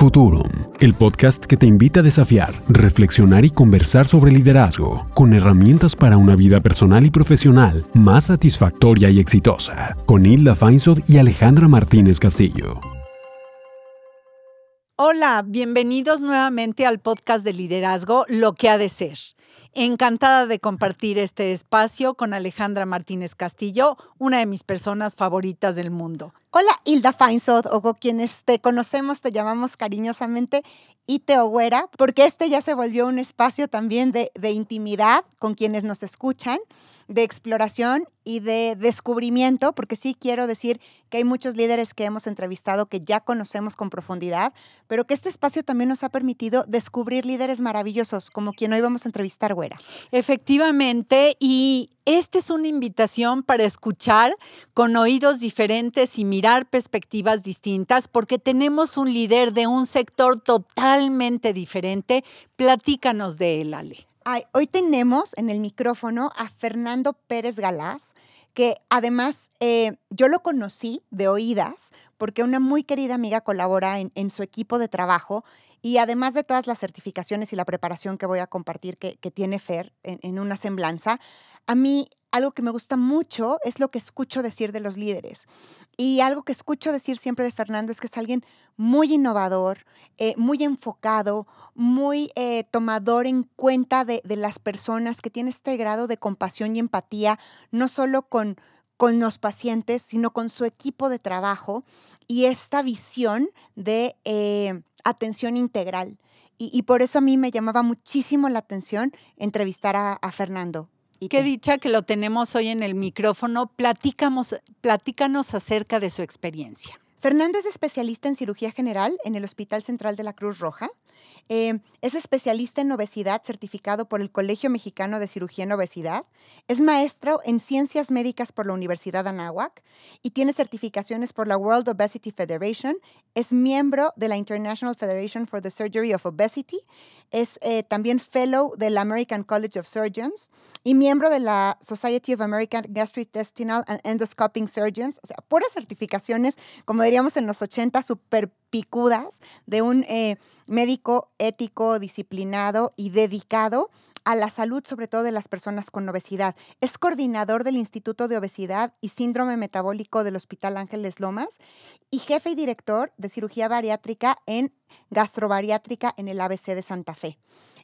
Futurum, el podcast que te invita a desafiar, reflexionar y conversar sobre liderazgo, con herramientas para una vida personal y profesional más satisfactoria y exitosa, con Hilda Feinsod y Alejandra Martínez Castillo. Hola, bienvenidos nuevamente al podcast de liderazgo, Lo que ha de ser. Encantada de compartir este espacio con Alejandra Martínez Castillo, una de mis personas favoritas del mundo. Hola, Hilda Feinsod, o quienes te conocemos, te llamamos cariñosamente Ite Ogüera, porque este ya se volvió un espacio también de intimidad con quienes nos escuchan de exploración y de descubrimiento, porque sí quiero decir que hay muchos líderes que hemos entrevistado que ya conocemos con profundidad, pero que este espacio también nos ha permitido descubrir líderes maravillosos, como quien hoy vamos a entrevistar, Güera. Efectivamente, y esta es una invitación para escuchar con oídos diferentes y mirar perspectivas distintas, porque tenemos un líder de un sector totalmente diferente. Platícanos de él, Ale hoy tenemos en el micrófono a Fernando Pérez Galás, que además eh, yo lo conocí de oídas porque una muy querida amiga colabora en, su equipo de trabajo y además de todas las certificaciones y la preparación que voy a compartir que, tiene Fer en, una semblanza, a mí algo que me gusta mucho es lo que escucho decir de los líderes. Y algo que escucho decir siempre de Fernando es que es alguien muy innovador, eh, muy enfocado, muy eh, tomador en cuenta de, las personas, que tiene este grado de compasión y empatía, no solo con, con los pacientes, sino con su equipo de trabajo y esta visión de eh, atención integral. Y, por eso a mí me llamaba muchísimo la atención entrevistar a Fernando. Qué dicha que lo tenemos hoy en el micrófono. Platícanos, platícanos acerca de su experiencia. Fernando es especialista en cirugía general en el Hospital Central de la Cruz Roja. Eh, es especialista en obesidad certificado por el Colegio Mexicano de Cirugía en Obesidad. Es maestro en ciencias médicas por la Universidad Anáhuac y tiene certificaciones por la World Obesity Federation. Es miembro de la International Federation for the Surgery of Obesity. Es eh, también fellow del American College of Surgeons y miembro de la Society of American Gastrointestinal and Endoscopic Surgeons. O sea, puras certificaciones, como diríamos en los 80, super picudas de un eh, médico ético, disciplinado y dedicado a la salud, sobre todo de las personas con obesidad. Es coordinador del Instituto de Obesidad y Síndrome Metabólico del Hospital Ángeles Lomas y jefe y director de cirugía bariátrica en gastrobariátrica en el ABC de Santa Fe.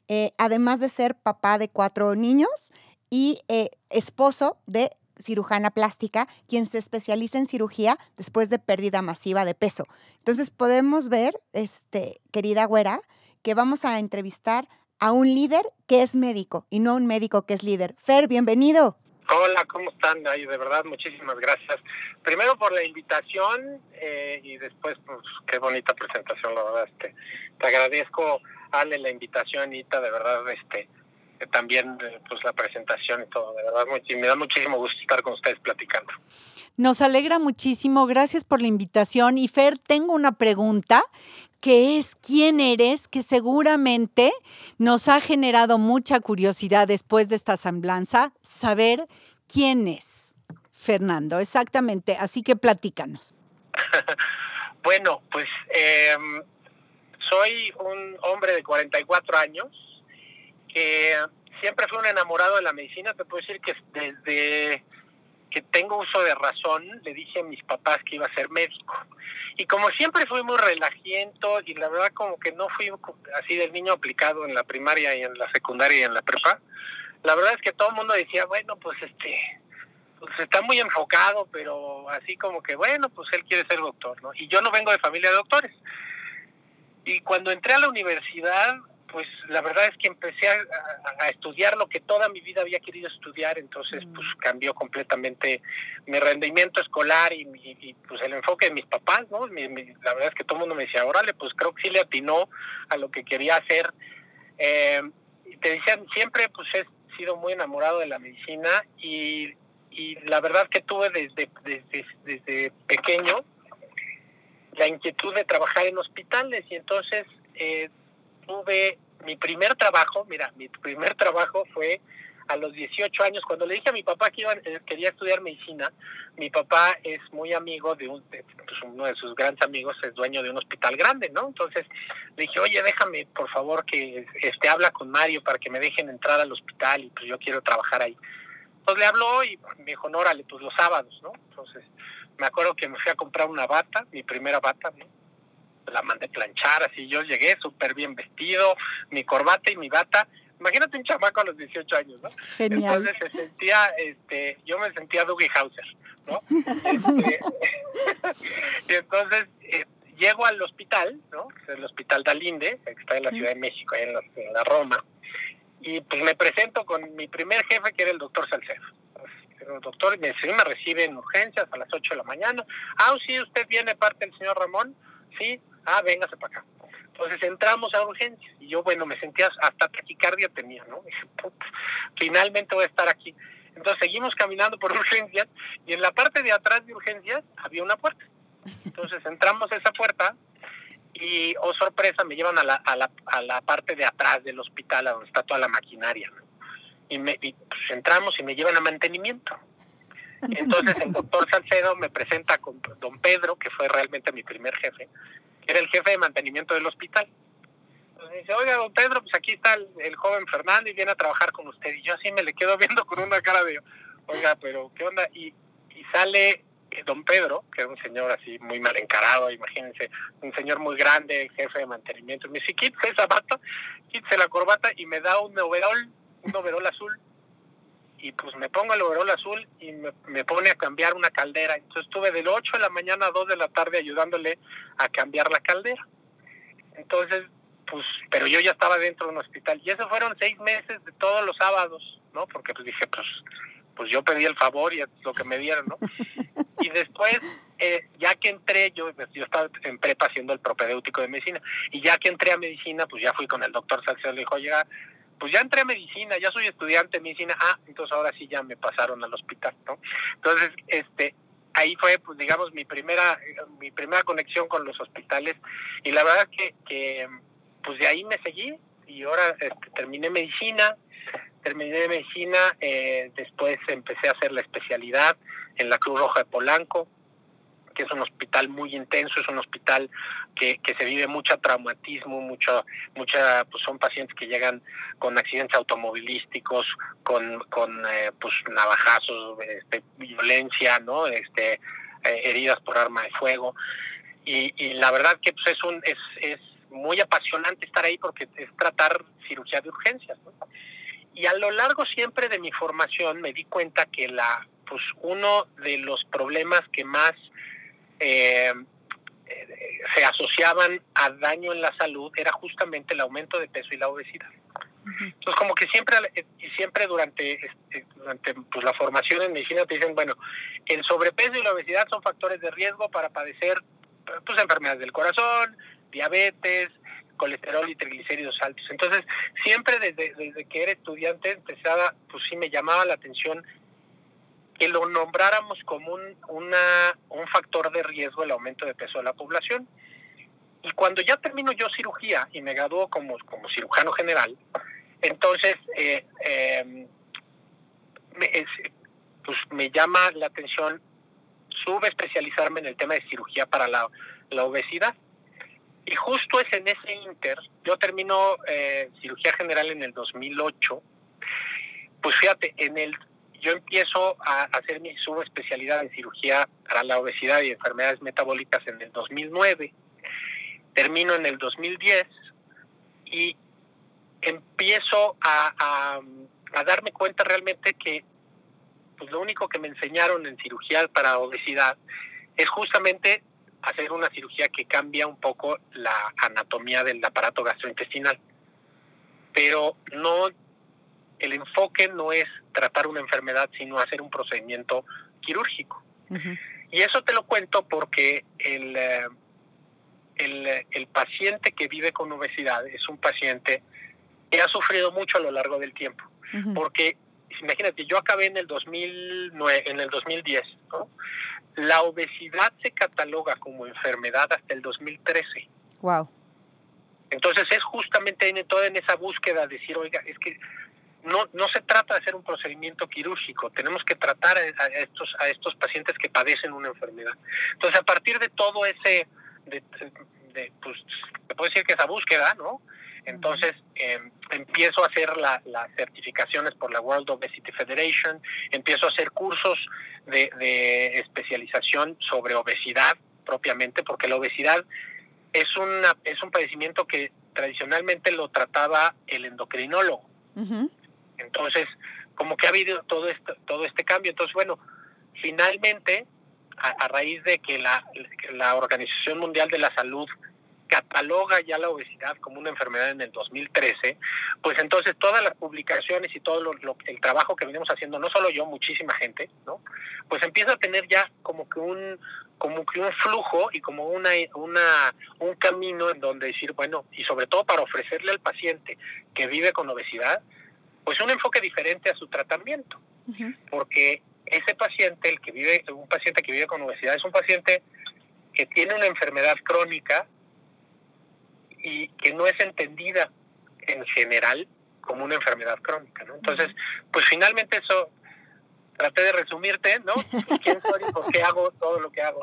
Eh, además de ser papá de cuatro niños y eh, esposo de cirujana plástica, quien se especializa en cirugía después de pérdida masiva de peso. Entonces podemos ver, este, querida güera, que vamos a entrevistar a un líder que es médico y no un médico que es líder. Fer, bienvenido. Hola, ¿cómo están? Ay, de verdad, muchísimas gracias. Primero por la invitación eh, y después, pues, qué bonita presentación, la verdad. Este, te agradezco, Ale, la invitación, Ita, de verdad, este, también eh, pues la presentación y todo. De verdad, me da muchísimo gusto estar con ustedes platicando. Nos alegra muchísimo, gracias por la invitación. Y Fer, tengo una pregunta que es quién eres, que seguramente nos ha generado mucha curiosidad después de esta semblanza, saber quién es Fernando, exactamente. Así que platícanos. bueno, pues em, soy un hombre de 44 años siempre fui un enamorado de la medicina, te puedo decir que desde que tengo uso de razón, le dije a mis papás que iba a ser médico. Y como siempre fui muy relajiento y la verdad como que no fui así del niño aplicado en la primaria y en la secundaria y en la prepa, la verdad es que todo el mundo decía, bueno, pues este, pues está muy enfocado, pero así como que, bueno, pues él quiere ser doctor, ¿no? Y yo no vengo de familia de doctores. Y cuando entré a la universidad, pues la verdad es que empecé a, estudiar lo que toda mi vida había querido estudiar, entonces pues cambió completamente mi rendimiento escolar y, pues el enfoque de mis papás, ¿no? la verdad es que todo el mundo me decía, órale, pues creo que sí le atinó a lo que quería hacer. Eh, y te decían, siempre pues he sido muy enamorado de la medicina y, la verdad que tuve desde, desde, desde pequeño la inquietud de trabajar en hospitales y entonces... Eh, tuve mi primer trabajo, mira, mi primer trabajo fue a los 18 años, cuando le dije a mi papá que iba, eh, quería estudiar medicina, mi papá es muy amigo de, un, pues uno de sus grandes amigos, es dueño de un hospital grande, ¿no? Entonces le dije, oye, déjame, por favor, que este habla con Mario para que me dejen entrar al hospital y pues yo quiero trabajar ahí. Entonces le habló y me dijo, órale, pues los sábados, ¿no? Entonces me acuerdo que me fui a comprar una bata, mi primera bata, ¿no? La mandé planchar, así yo llegué súper bien vestido, mi corbata y mi bata. Imagínate un chamaco a los 18 años, ¿no? Genial. Entonces se sentía, este, yo me sentía Dougie Hauser, ¿no? Este, y entonces eh, llego al hospital, ¿no? El hospital Dalinde, que está en la Ciudad de México, ahí en la, en la Roma, y pues me presento con mi primer jefe, que era el doctor Salcedo el doctor me, me recibe en urgencias a las 8 de la mañana. Ah, sí, usted viene parte del señor Ramón. Sí, ah, véngase para acá. Entonces entramos a urgencias y yo, bueno, me sentía hasta taquicardia tenía, ¿no? Dije, finalmente voy a estar aquí. Entonces seguimos caminando por urgencias y en la parte de atrás de urgencias había una puerta. Entonces entramos a esa puerta y, oh sorpresa, me llevan a la, a la, a la parte de atrás del hospital, a donde está toda la maquinaria. Y, me, y pues, entramos y me llevan a mantenimiento. Entonces el doctor Salcedo me presenta con don Pedro, que fue realmente mi primer jefe, era el jefe de mantenimiento del hospital. Entonces dice, oiga, don Pedro, pues aquí está el, joven Fernando y viene a trabajar con usted. Y yo así me le quedo viendo con una cara de, oiga, pero ¿qué onda? Y, y sale eh, don Pedro, que es un señor así muy mal encarado, imagínense, un señor muy grande, jefe de mantenimiento. Me dice, quítese esa bata, quítese la corbata y me da un overol, un overol azul y pues me pongo el overol azul y me, pone a cambiar una caldera. Entonces estuve del 8 de la mañana a 2 de la tarde ayudándole a cambiar la caldera. Entonces, pues, pero yo ya estaba dentro de un hospital. Y esos fueron seis meses de todos los sábados, ¿no? Porque pues dije, pues, pues yo pedí el favor y es lo que me dieron, ¿no? Y después, eh, ya que entré, yo, yo estaba en prepa haciendo el propedéutico de medicina, y ya que entré a medicina, pues ya fui con el doctor Salcedo, le dijo, oye, pues ya entré a medicina, ya soy estudiante de medicina, ah, entonces ahora sí ya me pasaron al hospital, ¿no? Entonces, este, ahí fue, pues digamos, mi primera, mi primera conexión con los hospitales y la verdad que, que pues de ahí me seguí y ahora este, terminé medicina, terminé medicina, eh, después empecé a hacer la especialidad en la Cruz Roja de Polanco, que es un hospital muy intenso, es un hospital que, que se vive mucho traumatismo, mucho, mucha, pues son pacientes que llegan con accidentes automovilísticos, con, con eh, pues navajazos, este, violencia, ¿no? Este, eh, heridas por arma de fuego. Y, y la verdad que pues, es, un, es, es muy apasionante estar ahí porque es tratar cirugía de urgencias. Y a lo largo siempre de mi formación me di cuenta que la pues uno de los problemas que más eh, se asociaban a daño en la salud era justamente el aumento de peso y la obesidad. Entonces, como que siempre y siempre durante, este, durante pues, la formación en medicina te dicen, bueno, el sobrepeso y la obesidad son factores de riesgo para padecer pues, enfermedades del corazón, diabetes, colesterol y triglicéridos altos. Entonces, siempre desde, desde que era estudiante empezaba, pues sí me llamaba la atención que lo nombráramos como un, una, un factor de riesgo el aumento de peso de la población. Y cuando ya termino yo cirugía y me graduó como, como cirujano general, entonces eh, em, me, pues me llama la atención subespecializarme en el tema de cirugía para la, la obesidad. Y justo es en ese inter, yo termino eh, cirugía general en el 2008, pues fíjate, en el yo empiezo a hacer mi subespecialidad en cirugía para la obesidad y enfermedades metabólicas en el 2009, termino en el 2010 y empiezo a, darme cuenta realmente que pues lo único que me enseñaron en cirugía para obesidad es justamente hacer una cirugía que cambia un poco la anatomía del aparato gastrointestinal. Pero no el enfoque no es tratar una enfermedad, sino hacer un procedimiento quirúrgico. Y eso te lo cuento porque el, eh, el, el, paciente que vive con obesidad es un paciente que ha sufrido mucho a lo largo del tiempo. Porque, imagínate, yo acabé en el, 2009, en el 2010, ¿no? La obesidad se cataloga como enfermedad hasta el 2013. Wow. Entonces es justamente en, toda en esa búsqueda de decir, oiga, es que no, no se trata de hacer un procedimiento quirúrgico, tenemos que tratar a estos, a estos pacientes que padecen una enfermedad. Entonces, a partir de todo ese, de, pues, te puedo decir que esa búsqueda, ¿no? Entonces em, empiezo a hacer las certificaciones por la World Obesity Federation, empiezo a hacer cursos de, de especialización sobre obesidad propiamente, porque la obesidad es, una, es un padecimiento que tradicionalmente lo trataba el endocrinólogo. Entonces, como que ha habido todo este, todo este cambio. Entonces, bueno, finalmente, a, raíz de que la, la Organización Mundial de la Salud cataloga ya la obesidad como una enfermedad en el 2013, pues entonces todas las publicaciones y todo lo, el trabajo que venimos haciendo, no solo yo, muchísima gente, ¿no? Pues empieza a tener ya como que un como que un flujo y como una una un camino en donde decir, bueno, y sobre todo para ofrecerle al paciente que vive con obesidad, pues un enfoque diferente a su tratamiento, porque ese paciente, el que vive, un paciente que vive con obesidad, es un paciente que tiene una enfermedad crónica y que no es entendida en general como una enfermedad crónica, ¿no? Entonces, pues finalmente eso traté de resumirte, ¿no? ¿Quién soy y por qué hago todo lo que hago?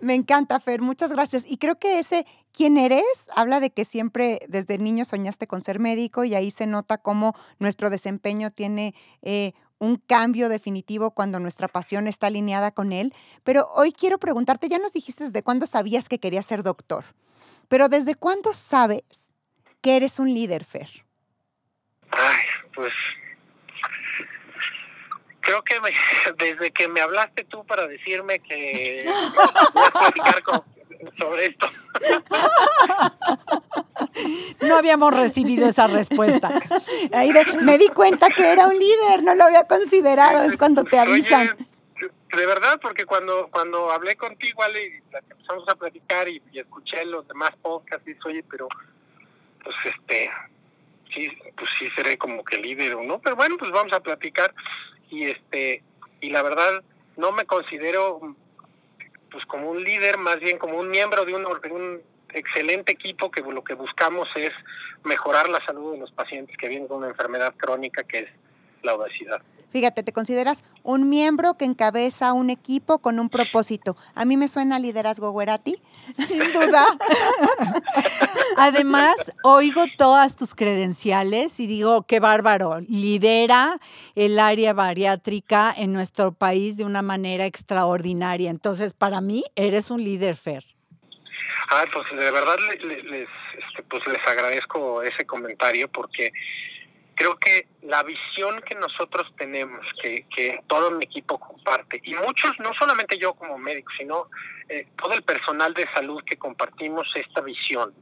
Me encanta, Fer, muchas gracias. Y creo que ese quién eres habla de que siempre desde niño soñaste con ser médico y ahí se nota cómo nuestro desempeño tiene eh, un cambio definitivo cuando nuestra pasión está alineada con él. Pero hoy quiero preguntarte, ya nos dijiste desde cuándo sabías que querías ser doctor, pero ¿desde cuándo sabes que eres un líder, Fer? Ay, pues creo que desde que me hablaste tú para decirme que voy a platicar sobre esto. No habíamos recibido esa respuesta. Ahí me di cuenta que era un líder, no lo había considerado, es cuando te avisan. de verdad, porque cuando cuando hablé contigo, Ale, y empezamos a platicar y, escuché los demás podcasts, y oye, pero pues este, sí, pues sí seré como que líder o no, pero bueno, pues vamos a platicar y este y la verdad no me considero pues como un líder, más bien como un miembro de un, un excelente equipo que lo que buscamos es mejorar la salud de los pacientes que vienen con una enfermedad crónica que es la obesidad. Fíjate, te consideras un miembro que encabeza un equipo con un propósito. A mí me suena liderazgo Guerati. Sin duda. Además, oigo todas tus credenciales y digo, qué bárbaro. Lidera el área bariátrica en nuestro país de una manera extraordinaria. Entonces, para mí, eres un líder, Fer. Ah, pues de verdad les, este, pues les agradezco ese comentario porque creo que la visión que nosotros tenemos, que, que todo mi equipo comparte, y muchos, no solamente yo como médico, sino eh, todo el personal de salud que compartimos esta visión,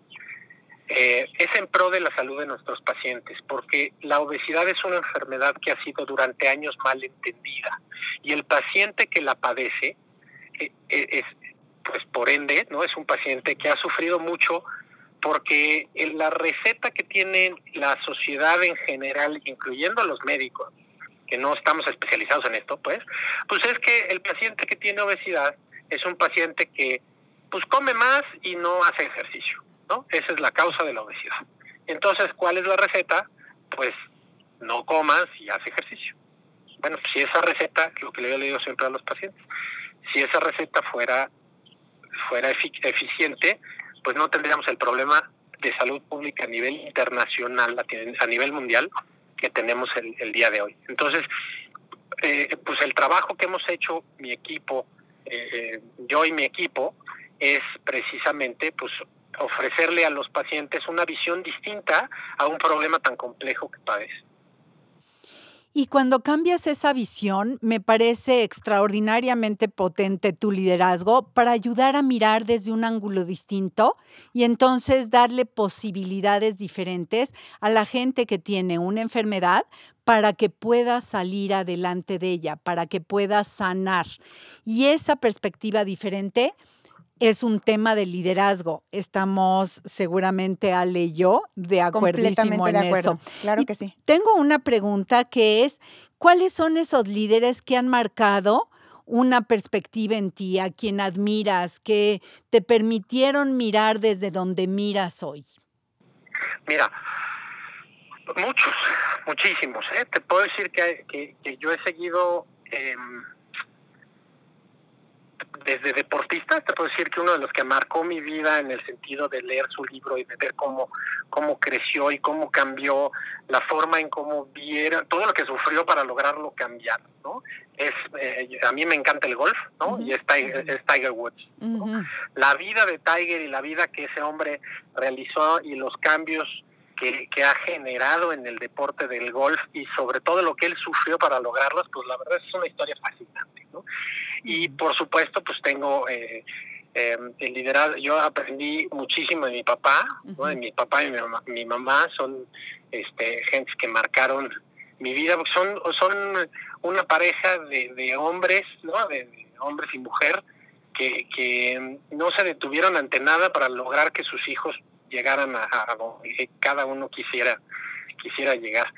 eh, es en pro de la salud de nuestros pacientes, porque la obesidad es una enfermedad que ha sido durante años mal entendida, y el paciente que la padece, eh, es, pues por ende, no es un paciente que ha sufrido mucho porque la receta que tiene la sociedad en general, incluyendo los médicos, que no estamos especializados en esto, pues, pues es que el paciente que tiene obesidad es un paciente que pues come más y no hace ejercicio, ¿no? Esa es la causa de la obesidad. Entonces, ¿cuál es la receta? Pues no comas y haz ejercicio. Bueno, si esa receta, lo que le leído siempre a los pacientes, si esa receta fuera fuera eficiente, pues no tendríamos el problema de salud pública a nivel internacional, a nivel mundial, que tenemos el, día de hoy. Entonces, eh, pues el trabajo que hemos hecho mi equipo, eh, eh, yo y mi equipo, es precisamente pues ofrecerle a los pacientes una visión distinta a un problema tan complejo que padecen. Y cuando cambias esa visión, me parece extraordinariamente potente tu liderazgo para ayudar a mirar desde un ángulo distinto y entonces darle posibilidades diferentes a la gente que tiene una enfermedad para que pueda salir adelante de ella, para que pueda sanar. Y esa perspectiva diferente es un tema de liderazgo. Estamos seguramente Ale y yo de acuerdísimo en eso. Claro que sí. Tengo una pregunta que es, ¿cuáles son esos líderes que han marcado una perspectiva en ti, a quien admiras, que te permitieron mirar desde donde miras hoy? Mira, Muchos, muchísimos. ¿eh? Te puedo decir que, que, yo he seguido eh, desde deportista, te puedo decir que uno de los que marcó mi vida en el sentido de leer su libro y de ver cómo, cómo creció y cómo cambió la forma en cómo viera, todo lo que sufrió para lograrlo cambiar, ¿no? Es, eh, a mí me encanta el golf, ¿no? Y es Tiger, Woods. La vida de Tiger y la vida que ese hombre realizó y los cambios que, que, ha generado en el deporte del golf y sobre todo lo que él sufrió para lograrlos, pues la verdad es una historia fascinante. ¿no? Y por supuesto, pues tengo eh, eh, el liderazgo. Yo aprendí muchísimo de mi papá, ¿no? de mi papá y mi mamá, mi mamá son este, gentes que marcaron mi vida, son, son una pareja de, de hombres, ¿no? de, hombres y mujer, que, que no se detuvieron ante nada para lograr que sus hijos llegaran a, donde cada uno quisiera quisiera llegar.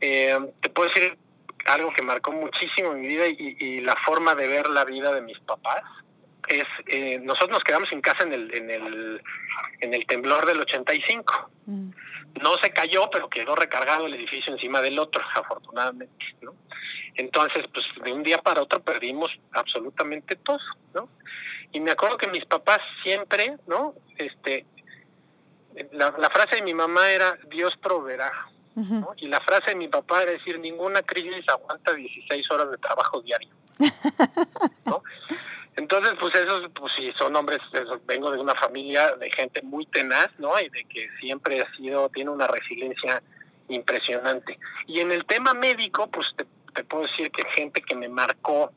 Eh, te puedo decir algo que marcó muchísimo mi vida y, la forma de ver la vida de mis papás es eh, nosotros nos quedamos en casa en el en el en el temblor del 85 mm. no se cayó pero quedó recargado el edificio encima del otro afortunadamente no entonces pues de un día para otro perdimos absolutamente todo no y me acuerdo que mis papás siempre no este la, frase de mi mamá era Dios proveerá. Y la frase de mi papá era decir, ninguna crisis aguanta 16 horas de trabajo diario. Entonces, pues esos, pues sí, son hombres, vengo de una familia de gente muy tenaz, ¿no? Y de que siempre ha sido, tiene una resiliencia impresionante. Y en el tema médico, pues te, te puedo decir que gente que me marcó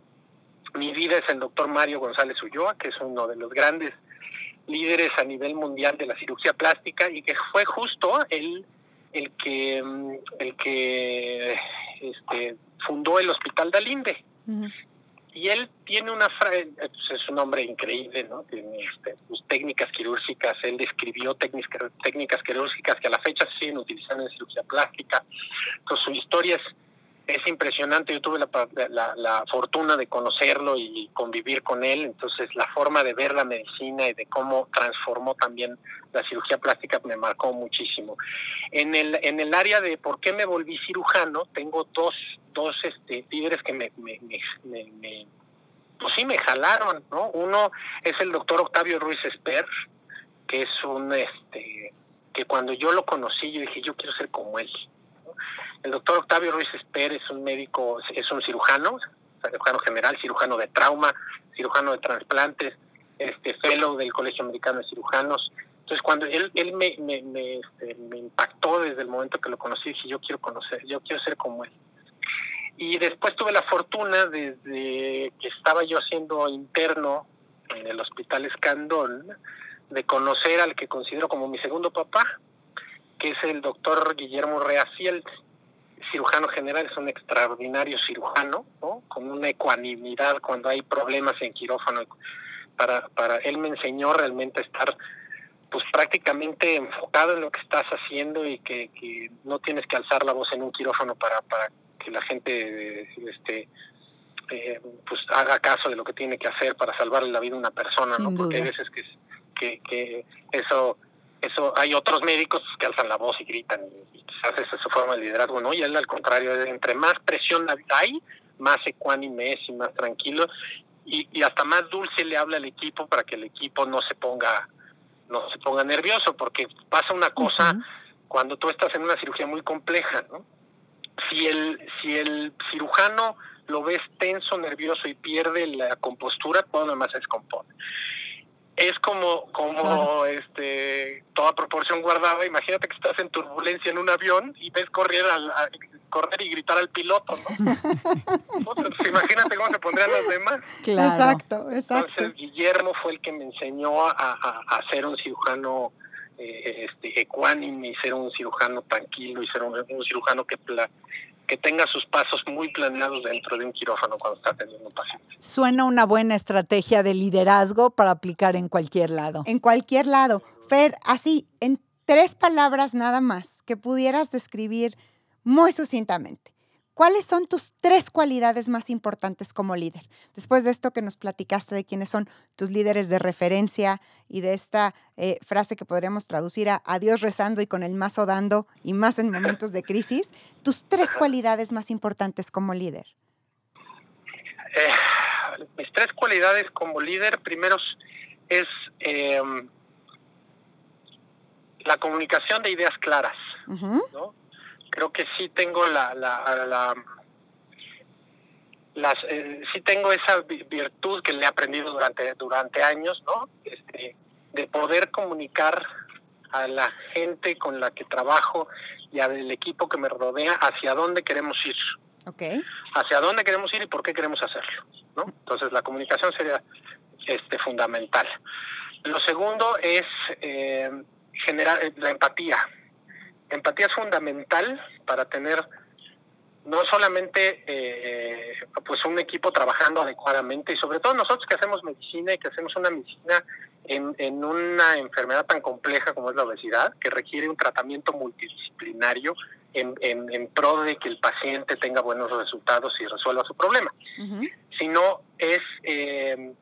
mi vida es el doctor Mario González Ulloa, que es uno de los grandes líderes a nivel mundial de la cirugía plástica y que fue justo el, el que, mm, el que este, fundó el Hospital Dalinde. Y él tiene una frase, pues, es un hombre increíble, ¿no? Tiene este, sus técnicas quirúrgicas, él describió técnicas, técnicas quirúrgicas que a la fecha se siguen utilizando en cirugía plástica. Entonces su historia es es impresionante. Yo tuve la, la, fortuna de conocerlo y convivir con él. Entonces, la forma de ver la medicina y de cómo transformó también la cirugía plástica me marcó muchísimo. En el, en el área de por qué me volví cirujano, tengo dos, dos este, líderes que me, me, me, pues sí, me jalaron, ¿no? Uno es el doctor Octavio Ruiz Esper, que es un, este, que cuando yo lo conocí, yo dije, yo quiero ser como él. El doctor Octavio Ruiz Esper es un médico, es un cirujano, cirujano general, cirujano de trauma, cirujano de trasplantes, este fellow del Colegio Americano de Cirujanos. Entonces, cuando él, me, me, me, este, me impactó desde el momento que lo conocí, dije, yo quiero conocer, yo quiero ser como él. Y después tuve la fortuna, desde que estaba yo haciendo interno en el Hospital Escandón, de conocer al que considero como mi segundo papá, que es el doctor Guillermo Reafield cirujano general, es un extraordinario cirujano, ¿no? con una ecuanimidad cuando hay problemas en quirófano. Para, para él me enseñó realmente a estar pues prácticamente enfocado en lo que estás haciendo y que, que no tienes que alzar la voz en un quirófano para, para que la gente este eh, pues haga caso de lo que tiene que hacer para salvarle la vida a una persona, ¿no? Porque hay veces que, que, que eso eso hay otros médicos que alzan la voz y gritan y, quizás esa es su forma de liderazgo, ¿no? Y él al contrario, entre más presión hay, más ecuánime es y más tranquilo y, y hasta más dulce le habla al equipo para que el equipo no se ponga no se ponga nervioso porque pasa una cosa cuando tú estás en una cirugía muy compleja, ¿no? Si el si el cirujano lo ves tenso, nervioso y pierde la compostura, todo lo demás se descompone es como como este toda proporción guardada. Imagínate que estás en turbulencia en un avión y ves correr al correr y gritar al piloto no pues, imagínate cómo se pondrían los demás. Exacto exacto entonces Guillermo fue el que me enseñó a, a, ser un cirujano eh, este ecuánime y ser un cirujano tranquilo y ser un, cirujano que que tenga sus pasos muy planeados dentro de un quirófano cuando está teniendo un paciente. Suena una buena estrategia de liderazgo para aplicar en cualquier lado. En cualquier lado. Fer, así, en tres palabras nada más, que pudieras describir muy sucintamente. ¿Cuáles son tus tres cualidades más importantes como líder? Después de esto que nos platicaste de quiénes son tus líderes de referencia y de esta eh, frase que podríamos traducir a adiós rezando y con el mazo dando y más en momentos de crisis, tus tres cualidades más importantes como líder. Eh, mis tres cualidades como líder, primero es em, la comunicación de ideas claras, ¿no? Creo que sí tengo la, la, las, eh, sí tengo esa virtud que le he aprendido durante durante años, ¿no? Este, de poder comunicar a la gente con la que trabajo y al equipo que me rodea hacia dónde queremos ir. Okay. Hacia dónde queremos ir y por qué queremos hacerlo, ¿no? Entonces la comunicación sería este fundamental. Lo segundo es eh, generar eh, la empatía, empatía es fundamental para tener no solamente eh, pues un equipo trabajando adecuadamente y sobre todo nosotros que hacemos medicina y que hacemos una medicina en, en una enfermedad tan compleja como es la obesidad que requiere un tratamiento multidisciplinario en, en, pro de que el paciente tenga buenos resultados y resuelva su problema. Sino es eh,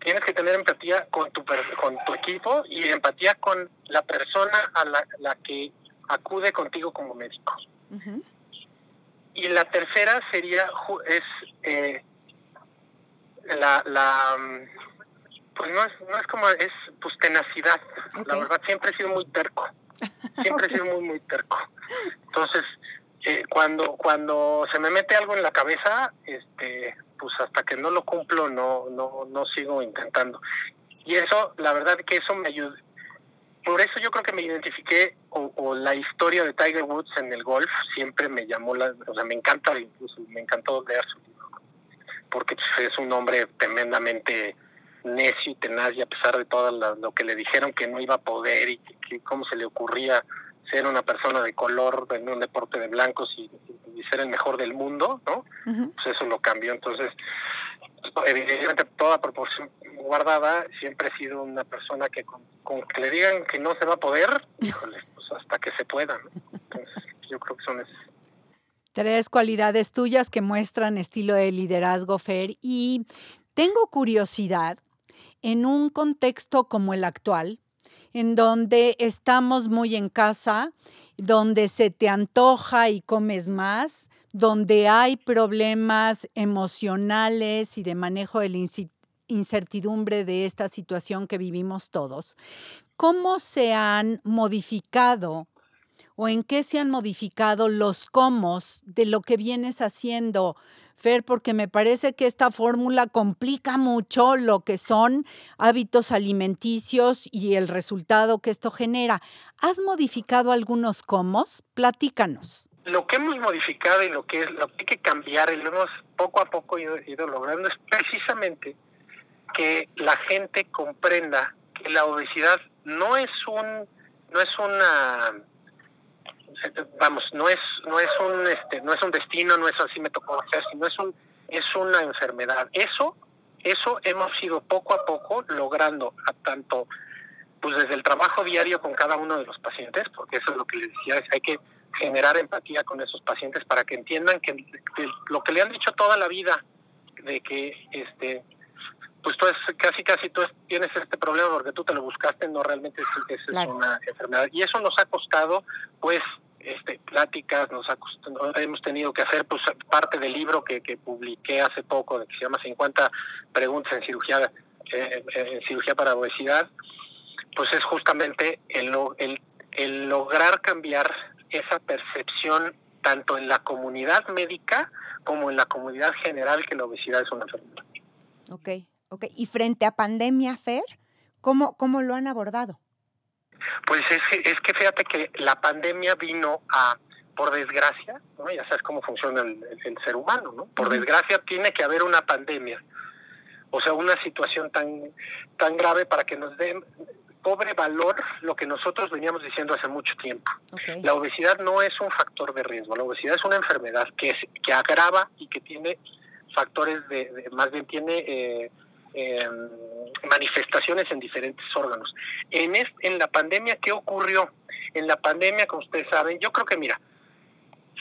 tienes que tener empatía con tu, con tu equipo y empatía con la persona a la, que acude contigo como médico. Y la tercera sería, es eh, la, la, pues no es, no es como, es pues tenacidad. La verdad, siempre he sido muy terco. Siempre he sido muy, muy terco. Entonces, eh, cuando, cuando se me mete algo en la cabeza, este, pues hasta que no lo cumplo no, no, no sigo intentando. Y eso, la verdad que eso me ayuda. Por eso yo creo que me identifiqué, o, la historia de Tiger Woods en el golf siempre me llamó, la, o sea, me encanta, incluso me encantó leer su libro, porque pues, es un hombre tremendamente necio y tenaz y a pesar de todo lo, que le dijeron que no iba a poder y que, cómo se le ocurría ser una persona de color en un deporte de blancos y, ser el mejor del mundo, ¿no? Pues eso lo cambió. Entonces, evidentemente, toda proporción guardada, siempre he sido una persona que con, que le digan que no se va a poder, híjole, pues hasta que se pueda, ¿no? Entonces, yo creo que son esas. Tres cualidades tuyas que muestran estilo de liderazgo, Fer. Y tengo curiosidad, en un contexto como el actual, en donde estamos muy en casa, donde se te antoja y comes más, donde hay problemas emocionales y de manejo de la incertidumbre de esta situación que vivimos todos. ¿Cómo se han modificado o en qué se han modificado los cómo de lo que vienes haciendo Fer, porque me parece que esta fórmula complica mucho lo que son hábitos alimenticios y el resultado que esto genera. ¿Has modificado algunos comos? Platícanos. Lo que hemos modificado y lo que, es, lo que hay que cambiar y lo hemos poco a poco ido, ido logrando es precisamente que la gente comprenda que la obesidad no es un no es una vamos, no es, no es un, este, no es un destino, no es así me tocó hacer, sino es un, es una enfermedad. Eso, eso hemos ido poco a poco logrando a tanto, pues desde el trabajo diario con cada uno de los pacientes, porque eso es lo que les decía, es hay que generar empatía con esos pacientes para que entiendan que, lo que le han dicho toda la vida de que este pues tú es, casi casi tú tienes este problema porque tú te lo buscaste, no realmente es, es una enfermedad. Y eso nos ha costado pues este, pláticas, nos hemos tenido que hacer pues parte del libro que, que publiqué hace poco, que se llama 50 preguntas en cirugía, eh, en cirugía para obesidad, pues es justamente el, el, el lograr cambiar esa percepción tanto en la comunidad médica como en la comunidad general que la obesidad es una enfermedad. Ok, ok. Y frente a pandemia, Fer, ¿cómo, cómo lo han abordado? Pues es que, es que fíjate que la pandemia vino a, por desgracia, ¿no? ya sabes cómo funciona el, ser humano, ¿no? Por desgracia tiene que haber una pandemia, o sea, una situación tan, tan grave para que nos den pobre valor lo que nosotros veníamos diciendo hace mucho tiempo. La obesidad no es un factor de riesgo, la obesidad es una enfermedad que, es, que agrava y que tiene factores de, más bien tiene... Eh, eh, manifestaciones en diferentes órganos. En, en la pandemia, ¿qué ocurrió? En la pandemia, como ustedes saben, yo creo que, mira,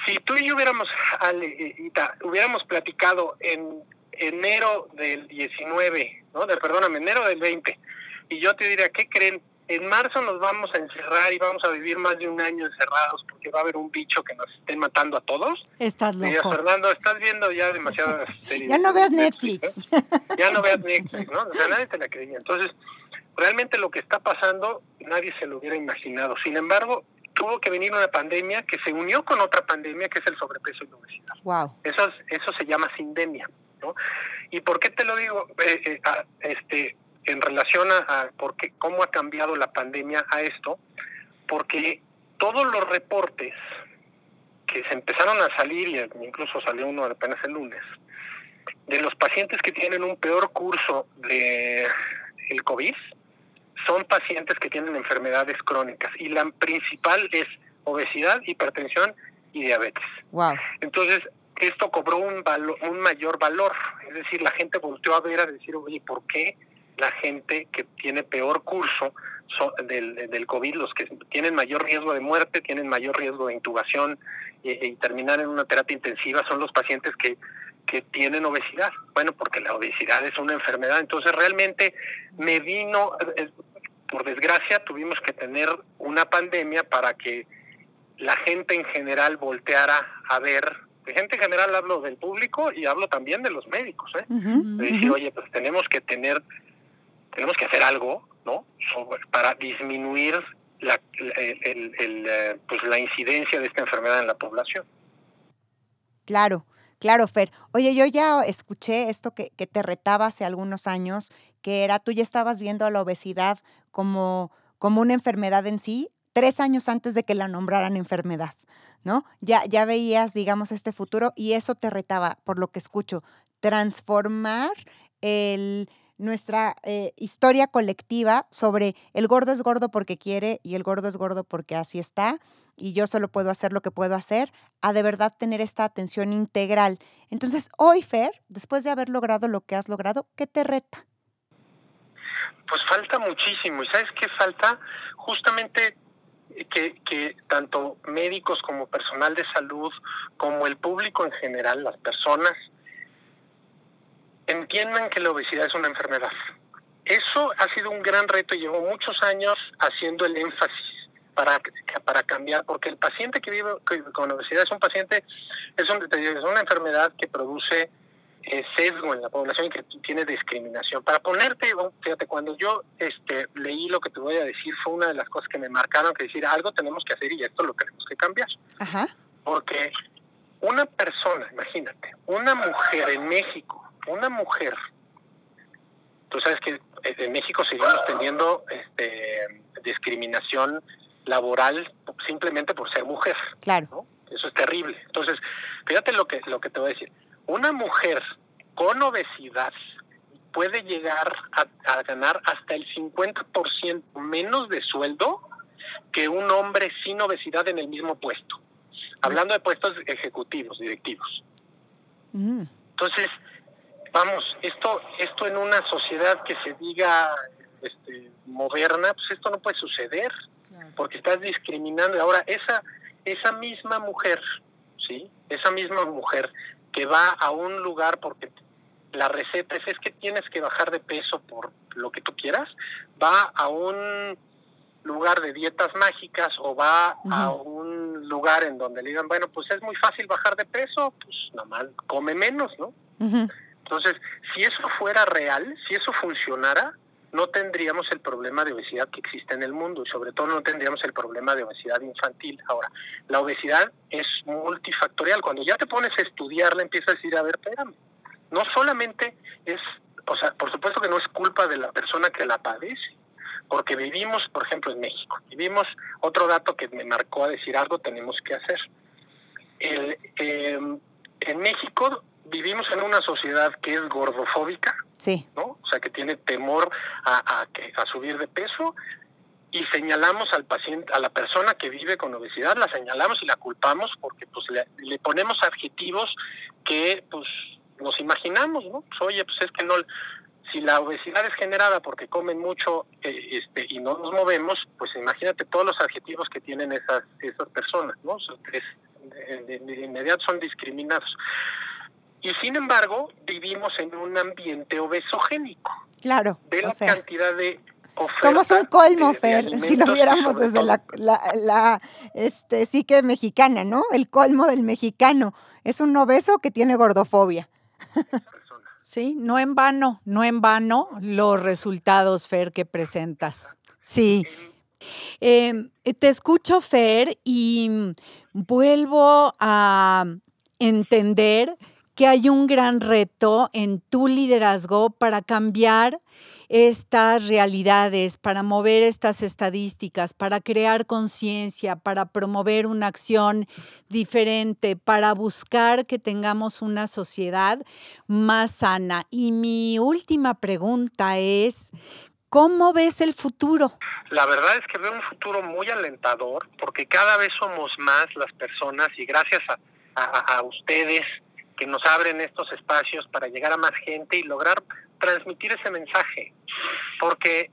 si tú y yo hubiéramos, Ale, hubiéramos platicado en enero del 19, ¿no? De, perdóname, enero del 20, y yo te diría, ¿qué creen? En marzo nos vamos a encerrar y vamos a vivir más de un año encerrados porque va a haber un bicho que nos esté matando a todos. Estás loco. Fernando, estás viendo ya demasiadas series. ya no veas Netflix. Ya no veas Netflix, ¿no? O sea, nadie te la creía. Entonces, realmente lo que está pasando, nadie se lo hubiera imaginado. Sin embargo, tuvo que venir una pandemia que se unió con otra pandemia que es el sobrepeso y la obesidad. Wow. Eso, eso se llama sindemia. ¿no? ¿Y por qué te lo digo? Eh, eh, este, en relación a, por qué, cómo ha cambiado la pandemia a esto, porque todos los reportes que se empezaron a salir, y incluso salió uno apenas el lunes, de los pacientes que tienen un peor curso de el COVID, son pacientes que tienen enfermedades crónicas y la principal es obesidad, hipertensión y diabetes. Wow. Entonces, esto cobró un, valor, un mayor valor, es decir, la gente volteó a ver a decir, oye, ¿por qué la gente que tiene peor curso del, del COVID, los que tienen mayor riesgo de muerte, tienen mayor riesgo de intubación y, terminar en una terapia intensiva, son los pacientes que, que tienen obesidad. Bueno, porque la obesidad es una enfermedad. Entonces realmente me vino, eh, por desgracia, tuvimos que tener una pandemia para que la gente en general volteara a ver de gente en general hablo del público y hablo también de los médicos, ¿eh? de decir, oye, pues tenemos que tener tenemos que hacer algo, ¿no? para disminuir la, eh, pues la incidencia de esta enfermedad en la población. Claro, claro, Fer. Oye, yo ya escuché esto que, que te retaba hace algunos años, que era, tú ya estabas viendo a la obesidad como, como una enfermedad en sí, tres años antes de que la nombraran enfermedad, ¿no? Ya, ya veías, digamos, este futuro y eso te retaba, por lo que escucho, transformar el nuestra eh, historia colectiva sobre el gordo es gordo porque quiere y el gordo es gordo porque así está y yo solo puedo hacer lo que puedo hacer, a de verdad tener esta atención integral. Entonces, hoy, Fer, después de haber logrado lo que has logrado, ¿qué te reta? Pues falta muchísimo. ¿Y sabes qué falta? Justamente que, que, tanto médicos como personal de salud, como el público en general, las personas, entiendan que la obesidad es una enfermedad. Eso ha sido un gran reto y llevo muchos años haciendo el énfasis para, para cambiar, porque el paciente que vive con obesidad es un paciente, es, un, es una enfermedad que produce eh, sesgo en la población y que tiene discriminación. Para ponerte, fíjate, cuando yo este, leí lo que te voy a decir, fue una de las cosas que me marcaron, que decir, algo tenemos que hacer y esto lo tenemos que cambiar. Ajá. Porque una persona, imagínate, una mujer en México una mujer, tú sabes que en México seguimos teniendo este, discriminación laboral simplemente por ser mujer. Claro. Eso es terrible. Entonces, fíjate lo que, lo que te voy a decir. Una mujer con obesidad puede llegar a, a ganar hasta el 50% menos de sueldo que un hombre sin obesidad en el mismo puesto. Hablando de puestos ejecutivos, directivos. Mm. Entonces, vamos, esto, esto en una sociedad que se diga este, moderna, pues esto no puede suceder, porque estás discriminando. Ahora, esa, esa misma mujer, ¿sí? Esa misma mujer que va a un lugar porque la receta es, es que tienes que bajar de peso por lo que tú quieras, va a un lugar de dietas mágicas o va a un lugar en donde le digan, bueno, pues es muy fácil bajar de peso, pues nada más come menos, ¿no? Entonces, si eso fuera real, si eso funcionara, no tendríamos el problema de obesidad que existe en el mundo y sobre todo no tendríamos el problema de obesidad infantil. Ahora, la obesidad es multifactorial. Cuando ya te pones a estudiarla, empiezas a decir, a ver, espérame, no solamente es, o sea, por supuesto que no es culpa de la persona que la padece, porque vivimos, por ejemplo, en México, vivimos, otro dato que me marcó a decir algo tenemos que hacer. El, eh, en México vivimos en una sociedad que es gordofóbica, sí. ¿no? O sea, que tiene temor a, a, subir de peso y señalamos al paciente, a la persona que vive con obesidad, la señalamos y la culpamos porque pues le, ponemos adjetivos que pues nos imaginamos, ¿no? Pues, oye, pues es que no, si la obesidad es generada porque comen mucho eh, este, y no nos movemos, pues imagínate todos los adjetivos que tienen esas esas personas, ¿no? es de inmediato son discriminados. Y sin embargo, vivimos en un ambiente obesogénico. Claro. De la cantidad de somos un colmo, Fer, si lo viéramos desde la, la, este, psique mexicana, ¿no? El colmo del mexicano. Es un obeso que tiene gordofobia. Sí, no en vano, no en vano los resultados, Fer, que presentas. Sí. Em, te escucho, Fer, y vuelvo a entender que hay un gran reto en tu liderazgo para cambiar estas realidades, para mover estas estadísticas, para crear conciencia, para promover una acción diferente, para buscar que tengamos una sociedad más sana. Y mi última pregunta es, ¿Cómo ves el futuro? La verdad es que veo un futuro muy alentador porque cada vez somos más las personas y gracias a, a ustedes que nos abren estos espacios para llegar a más gente y lograr transmitir ese mensaje. Porque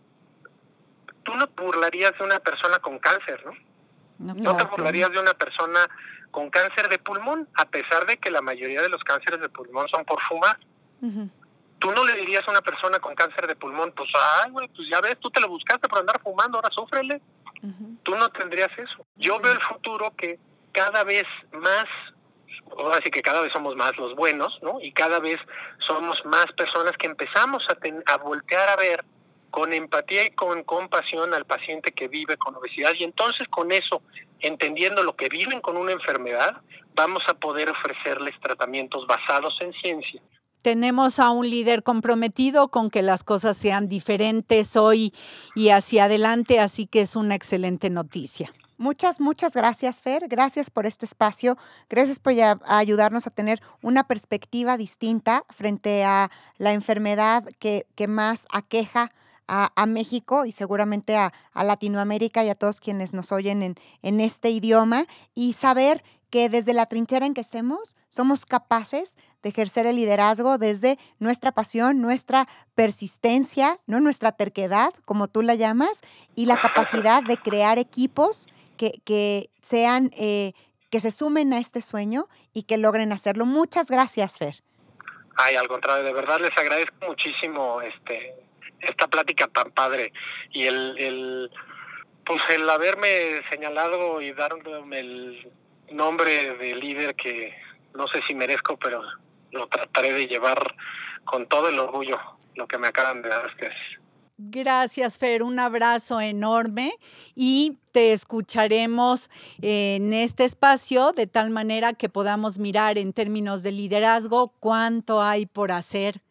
tú no burlarías de una persona con cáncer, ¿no? No, te burlarías de una persona con cáncer de pulmón, a pesar de que la mayoría de los cánceres de pulmón son por fumar. Tú no le dirías a una persona con cáncer de pulmón, pues, ay, güey, pues ya ves, tú te lo buscaste por andar fumando, ahora súfrele. Tú no tendrías eso. Yo veo el futuro que cada vez más ahora sí que cada vez somos más los buenos, ¿no? Y cada vez somos más personas que empezamos a, a voltear a ver con empatía y con compasión al paciente que vive con obesidad y entonces con eso, entendiendo lo que viven con una enfermedad, vamos a poder ofrecerles tratamientos basados en ciencia. Tenemos a un líder comprometido con que las cosas sean diferentes hoy y hacia adelante, así que es una excelente noticia. Muchas, muchas gracias, Fer. Gracias por este espacio. Gracias por ayudarnos a tener una perspectiva distinta frente a la enfermedad que, que más aqueja a, México y seguramente a, Latinoamérica y a todos quienes nos oyen en, en este idioma y saber que desde la trinchera en que estemos somos capaces de ejercer el liderazgo desde nuestra pasión, nuestra persistencia, ¿no? nuestra terquedad, como tú la llamas, y la capacidad de crear equipos que, sean, eh, que se sumen a este sueño y que logren hacerlo. Muchas gracias, Fer. Ay, al contrario, de verdad les agradezco muchísimo este esta plática tan padre y el, el pues el haberme señalado y darme el nombre de líder que no sé si merezco, pero lo trataré de llevar con todo el orgullo lo que me acaban de dar. Gracias, Fer. Un abrazo enorme y te escucharemos en este espacio de tal manera que podamos mirar en términos de liderazgo cuánto hay por hacer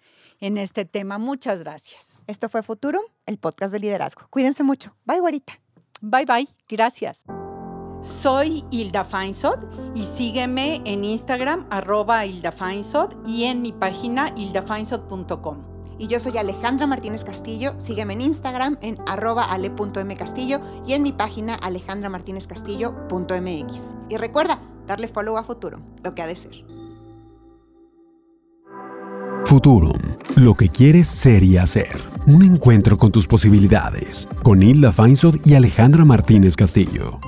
en este tema. Muchas gracias. Esto fue Futuro, el podcast de liderazgo. Cuídense mucho. Bye, guarita. Bye, bye. Gracias. Soy Hilda Feinsod y sígueme en Instagram arroba Hilda Feinsod y en mi página hildafeinsod.com. Y yo soy Alejandra Martínez Castillo. Sígueme en Instagram en ale.mcastillo y en mi página alejandramartinezcastillo.mx. Y recuerda, darle follow a Futurum, lo que ha de ser. Futurum, lo que quieres ser y hacer. Un encuentro con tus posibilidades. Con Hilda Feinsod y Alejandra Martínez Castillo.